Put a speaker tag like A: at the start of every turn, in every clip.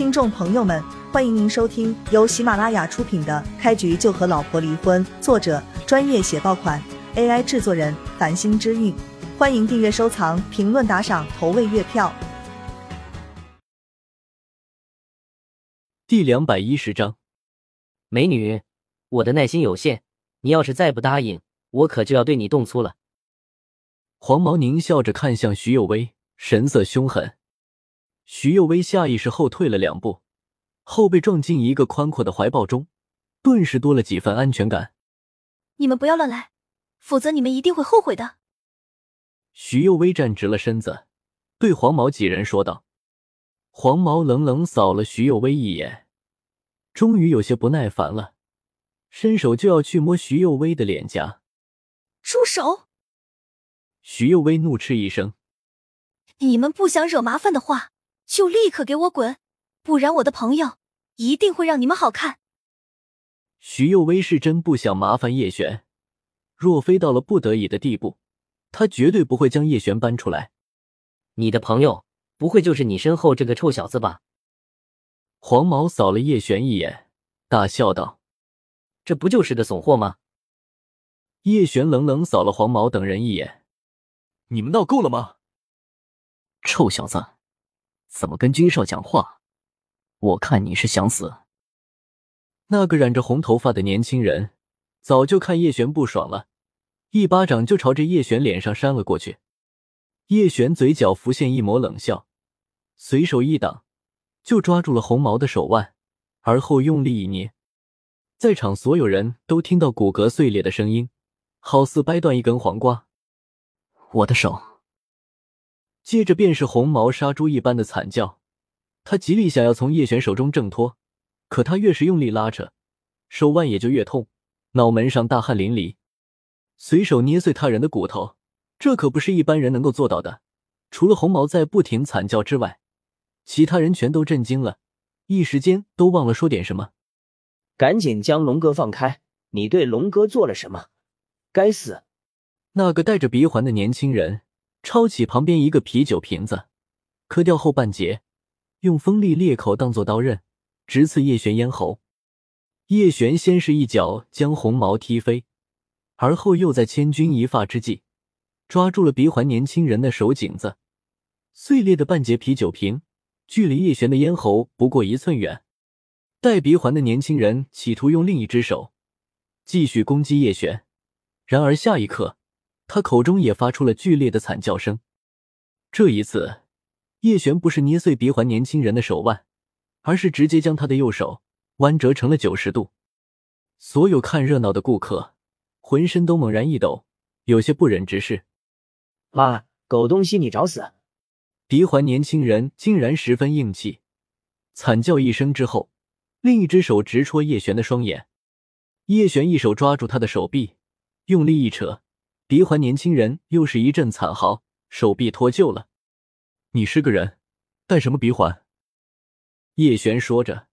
A: 听众朋友们，欢迎您收听由喜马拉雅出品的《开局就和老婆离婚》，作者专业写爆款，AI 制作人繁星之韵。欢迎订阅、收藏、评论、打赏、投喂月票。
B: 第两百一十章，
C: 美女，我的耐心有限，你要是再不答应，我可就要对你动粗了。
B: 黄毛狞笑着看向徐有为，神色凶狠。徐幼薇下意识后退了两步，后背撞进一个宽阔的怀抱中，顿时多了几分安全感。
D: 你们不要乱来，否则你们一定会后悔的。
B: 徐幼薇站直了身子，对黄毛几人说道。黄毛冷冷扫了徐幼薇一眼，终于有些不耐烦了，伸手就要去摸徐幼薇的脸颊。
D: 住手！
B: 徐幼薇怒斥一声：“
D: 你们不想惹麻烦的话。”就立刻给我滚，不然我的朋友一定会让你们好看。
B: 徐幼薇是真不想麻烦叶璇，若非到了不得已的地步，他绝对不会将叶璇搬出来。
C: 你的朋友不会就是你身后这个臭小子吧？
B: 黄毛扫了叶璇一眼，大笑道：“
C: 这不就是个怂货吗？”
B: 叶璇冷冷扫了黄毛等人一眼：“
E: 你们闹够了吗？
F: 臭小子！”怎么跟君少讲话？我看你是想死。
B: 那个染着红头发的年轻人早就看叶璇不爽了，一巴掌就朝着叶璇脸上扇了过去。叶璇嘴角浮现一抹冷笑，随手一挡，就抓住了红毛的手腕，而后用力一捏，在场所有人都听到骨骼碎裂的声音，好似掰断一根黄瓜。
F: 我的手。
B: 接着便是红毛杀猪一般的惨叫，他极力想要从叶璇手中挣脱，可他越是用力拉扯，手腕也就越痛，脑门上大汗淋漓，随手捏碎他人的骨头，这可不是一般人能够做到的。除了红毛在不停惨叫之外，其他人全都震惊了，一时间都忘了说点什么。
G: 赶紧将龙哥放开！你对龙哥做了什么？该死！
B: 那个戴着鼻环的年轻人。抄起旁边一个啤酒瓶子，磕掉后半截，用锋利裂口当做刀刃，直刺叶璇咽喉。叶璇先是一脚将红毛踢飞，而后又在千钧一发之际，抓住了鼻环年轻人的手颈子。碎裂的半截啤酒瓶距离叶璇的咽喉不过一寸远。戴鼻环的年轻人企图用另一只手继续攻击叶璇，然而下一刻。他口中也发出了剧烈的惨叫声。这一次，叶璇不是捏碎鼻环年轻人的手腕，而是直接将他的右手弯折成了九十度。所有看热闹的顾客浑身都猛然一抖，有些不忍直视。
G: 妈，狗东西，你找死！
B: 鼻环年轻人竟然十分硬气，惨叫一声之后，另一只手直戳叶璇的双眼。叶璇一手抓住他的手臂，用力一扯。鼻环年轻人又是一阵惨嚎，手臂脱臼了。
E: 你是个人，戴什么鼻环？
B: 叶璇说着，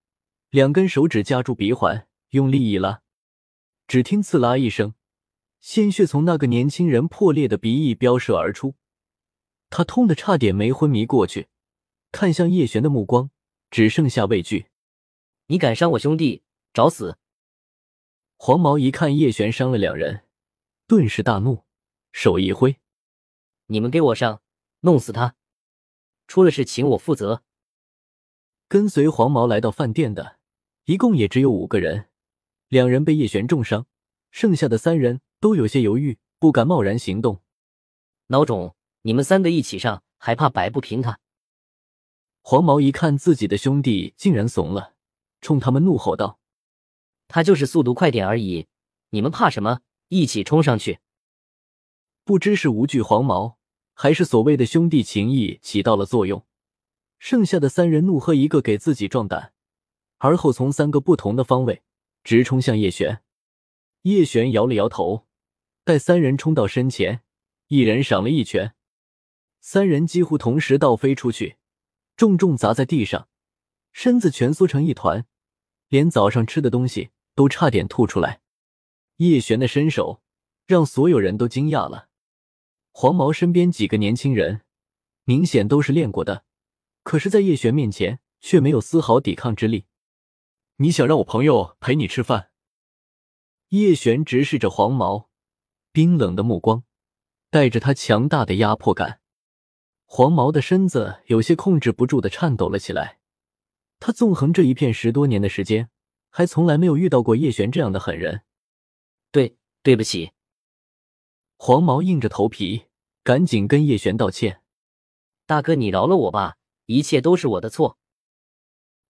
B: 两根手指夹住鼻环，用力一拉，只听“刺啦”一声，鲜血从那个年轻人破裂的鼻翼飙射而出，他痛得差点没昏迷过去，看向叶璇的目光只剩下畏惧。
C: 你敢伤我兄弟，找死！
B: 黄毛一看叶璇伤了两人，顿时大怒。手一挥，
C: 你们给我上，弄死他！出了事请我负责。
B: 跟随黄毛来到饭店的，一共也只有五个人，两人被叶璇重伤，剩下的三人都有些犹豫，不敢贸然行动。
C: 孬种，你们三个一起上，还怕摆不平他？
B: 黄毛一看自己的兄弟竟然怂了，冲他们怒吼道：“
C: 他就是速度快点而已，你们怕什么？一起冲上去！”
B: 不知是无惧黄毛，还是所谓的兄弟情谊起到了作用，剩下的三人怒喝一个给自己壮胆，而后从三个不同的方位直冲向叶璇。叶璇摇了摇头，待三人冲到身前，一人赏了一拳，三人几乎同时倒飞出去，重重砸在地上，身子蜷缩成一团，连早上吃的东西都差点吐出来。叶璇的身手让所有人都惊讶了。黄毛身边几个年轻人，明显都是练过的，可是，在叶璇面前却没有丝毫抵抗之力。
E: 你想让我朋友陪你吃饭？
B: 叶璇直视着黄毛，冰冷的目光带着他强大的压迫感。黄毛的身子有些控制不住的颤抖了起来。他纵横这一片十多年的时间，还从来没有遇到过叶璇这样的狠人。
C: 对，对不起。
B: 黄毛硬着头皮，赶紧跟叶璇道歉：“
C: 大哥，你饶了我吧，一切都是我的错。”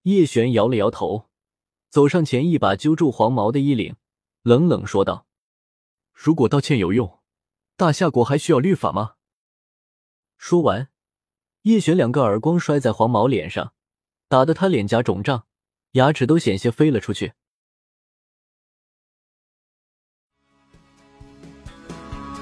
B: 叶璇摇了摇头，走上前，一把揪住黄毛的衣领，冷冷说道：“
E: 如果道歉有用，大夏国还需要律法吗？”
B: 说完，叶璇两个耳光摔在黄毛脸上，打得他脸颊肿胀，牙齿都险些飞了出去。